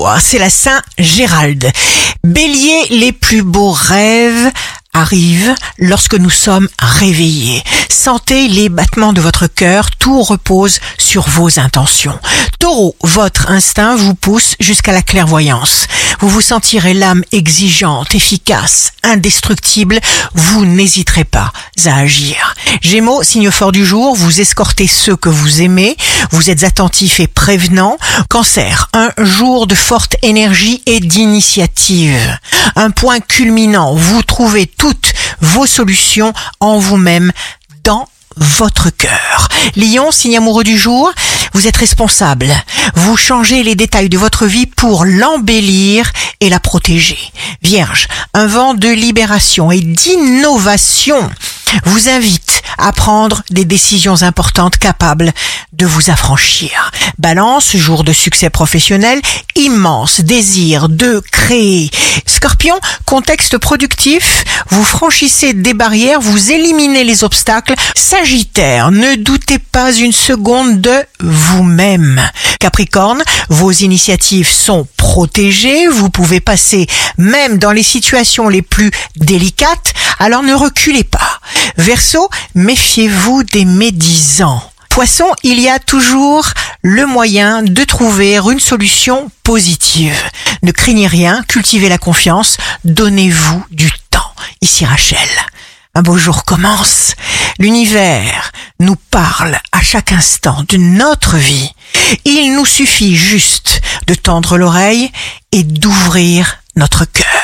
jour, c'est la Saint Gérald. Bélier, les plus beaux rêves arrivent lorsque nous sommes réveillés. Sentez les battements de votre cœur, tout repose sur vos intentions. Taureau, votre instinct vous pousse jusqu'à la clairvoyance. Vous vous sentirez l'âme exigeante, efficace, indestructible, vous n'hésiterez pas à agir. Gémeaux, signe fort du jour, vous escortez ceux que vous aimez, vous êtes attentif et prévenant. Cancer, un jour de forte énergie et d'initiative. Un point culminant, vous trouvez toutes vos solutions en vous-même dans votre cœur. Lion, signe amoureux du jour, vous êtes responsable. Vous changez les détails de votre vie pour l'embellir et la protéger. Vierge, un vent de libération et d'innovation vous invite à prendre des décisions importantes capables de vous affranchir. Balance, jour de succès professionnel, immense désir de créer. Scorpion, contexte productif, vous franchissez des barrières, vous éliminez les obstacles. Sagittaire, ne doutez pas une seconde de vous-même. Capricorne, vos initiatives sont protégées, vous pouvez passer même dans les situations les plus délicates, alors ne reculez pas. Verseau, méfiez-vous des médisants. Poisson, il y a toujours le moyen de trouver une solution positive. Ne craignez rien, cultivez la confiance, donnez-vous du temps. Ici Rachel. Un beau jour commence. L'univers nous parle à chaque instant de notre vie. Il nous suffit juste de tendre l'oreille et d'ouvrir notre cœur.